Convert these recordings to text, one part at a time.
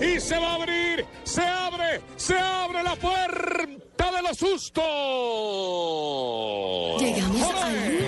Y se va a abrir, se abre, se abre la puerta de los sustos. Llegamos al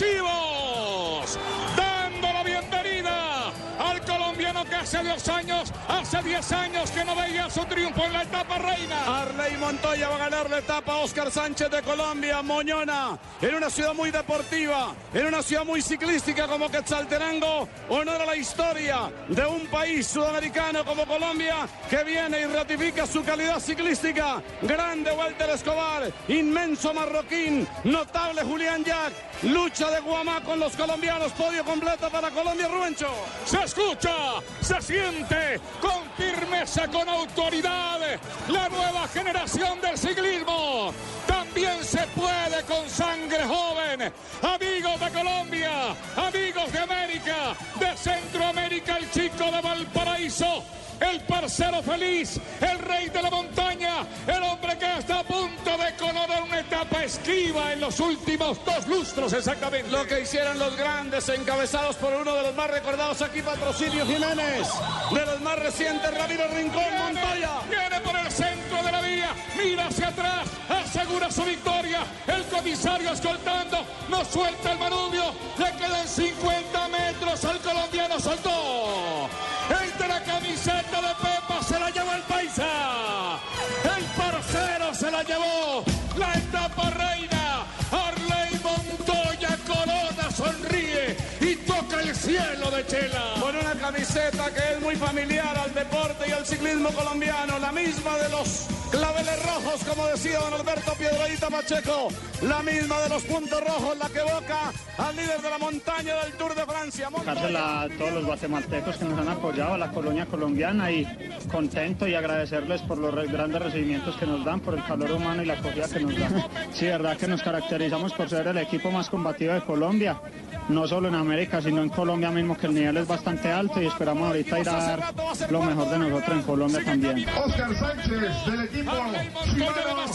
Deportivo. Hace dos años, hace 10 años que no veía su triunfo en la etapa reina. Arley Montoya va a ganar la etapa Oscar Sánchez de Colombia, Moñona, en una ciudad muy deportiva, en una ciudad muy ciclística como Quetzaltenango, honor a la historia de un país sudamericano como Colombia que viene y ratifica su calidad ciclística. Grande Walter Escobar, inmenso marroquín, notable Julián Jack, lucha de Guamá con los colombianos, podio completo para Colombia, Rubencho. Se escucha, se siente con firmeza, con autoridad, la nueva generación del ciclismo. También se puede con sangre joven. Amigos de Colombia, amigos de América, de Centroamérica, el chico de Valparaíso. El parcero feliz, el rey de la montaña, el hombre que está a punto de esquiva en los últimos dos lustros exactamente. Lo que hicieron los grandes, encabezados por uno de los más recordados aquí, Patrocinio Jiménez, de los más recientes, Ramiro Rincón Montoya. Viene por el centro de la vía, mira hacia atrás, asegura su victoria. El comisario escoltando, no suelta el manubrio, le quedan 50 metros al colombiano, soltó. El de la camiseta de Pepa se la llevó el paisa. El parcero se la llevó. Toca el cielo de Chela. Con una camiseta que es muy familiar al deporte y al ciclismo colombiano, la misma de los claveles rojos, como decía don Alberto Piedradita Pacheco, la misma de los puntos rojos, la que evoca al líder de la montaña del Tour de Francia. Dársela a todos los guatemaltecos que nos han apoyado, a la colonia colombiana y contento y agradecerles por los grandes recibimientos que nos dan, por el calor humano y la acogida que nos dan. Sí, verdad que nos caracterizamos por ser el equipo más combativo de Colombia, no solo en América, sino en Colombia mismo, que el nivel es bastante alto y esperamos ahorita ir a dar lo mejor de nosotros en Colombia también. Oscar Sánchez del equipo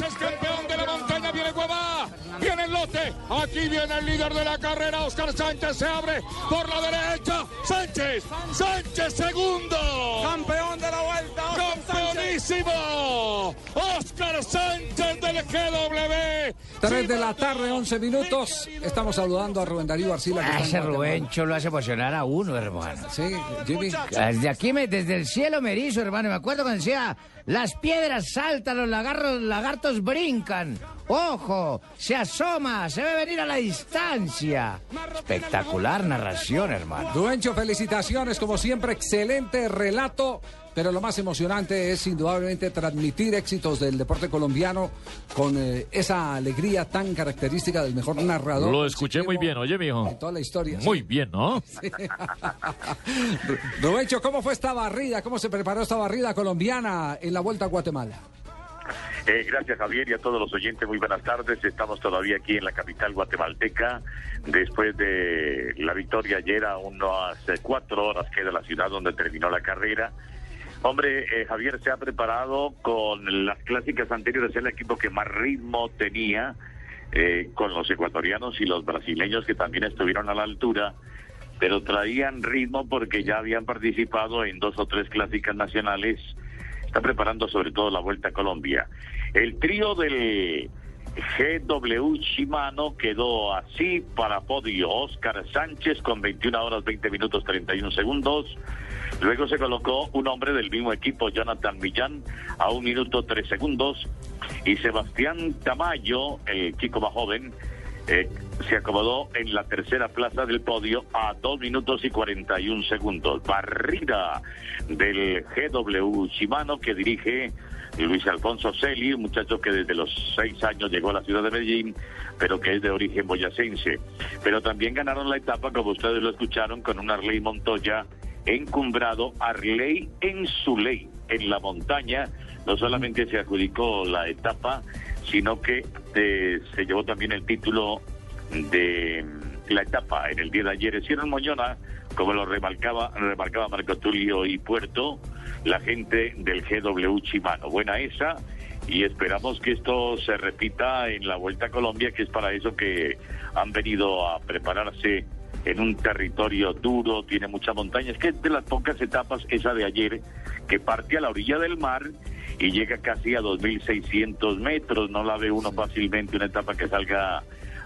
es campeón de la montaña, viene Guamá, viene el lote, aquí viene el líder de la carrera, Oscar Sánchez se abre por la derecha, Sánchez, Sánchez segundo, Campeón de la vuelta, Oscar campeonísimo, Oscar Sánchez del GW. 3 de la tarde, 11 minutos. Estamos saludando a Rubén Darío Arcila. que Ah, ese. Rubencho lo hace emocionar a uno, hermano. Sí, Jimmy. Desde aquí, me, desde el cielo me erizo, hermano. Me acuerdo cuando decía, las piedras saltan, los lagartos, lagartos brincan. Ojo, se asoma, se ve venir a la distancia. Espectacular narración, hermano. Rubencho, felicitaciones. Como siempre, excelente relato. Pero lo más emocionante es indudablemente transmitir éxitos del deporte colombiano con eh, esa alegría tan característica del mejor narrador. Lo escuché muy bien, oye, En mijo. toda la historia. Muy bien, ¿no? Rubencho, ¿cómo fue esta barrida? ¿Cómo se preparó esta barrida colombiana en la Vuelta a Guatemala? Eh, gracias Javier y a todos los oyentes, muy buenas tardes. Estamos todavía aquí en la capital guatemalteca. Después de la victoria ayer a unas eh, cuatro horas queda la ciudad donde terminó la carrera. Hombre, eh, Javier se ha preparado con las clásicas anteriores, el equipo que más ritmo tenía, eh, con los ecuatorianos y los brasileños que también estuvieron a la altura, pero traían ritmo porque ya habían participado en dos o tres clásicas nacionales está preparando sobre todo la Vuelta a Colombia. El trío del GW Shimano quedó así para podio Oscar Sánchez con 21 horas 20 minutos 31 segundos. Luego se colocó un hombre del mismo equipo, Jonathan Millán, a un minuto 3 segundos. Y Sebastián Tamayo, el chico más joven, eh, se acomodó en la tercera plaza del podio a 2 minutos y 41 segundos. Barrida del GW Shimano que dirige Luis Alfonso Celi, un muchacho que desde los seis años llegó a la ciudad de Medellín, pero que es de origen boyacense. Pero también ganaron la etapa, como ustedes lo escucharon, con un Arley Montoya encumbrado, Arley en su ley, en la montaña. No solamente se adjudicó la etapa, sino que eh, se llevó también el título de la etapa en el día de ayer. Hicieron Moñona, como lo remarcaba, remarcaba Marco Tulio y Puerto, la gente del GW Chimano. Buena esa y esperamos que esto se repita en la Vuelta a Colombia, que es para eso que han venido a prepararse en un territorio duro, tiene muchas montañas, que es de las pocas etapas esa de ayer, que parte a la orilla del mar y llega casi a 2.600 metros, no la ve uno fácilmente una etapa que salga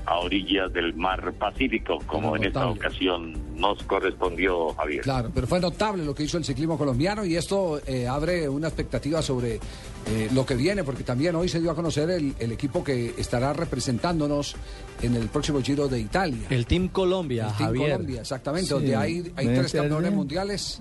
a orillas del mar Pacífico, como en esta ocasión nos correspondió, Javier. Claro, pero fue notable lo que hizo el ciclismo colombiano y esto eh, abre una expectativa sobre eh, lo que viene, porque también hoy se dio a conocer el, el, equipo que estará representándonos en el próximo Giro de Italia. El Team Colombia, el Team Javier. Colombia, exactamente, sí, donde hay, hay tres campeones mundiales.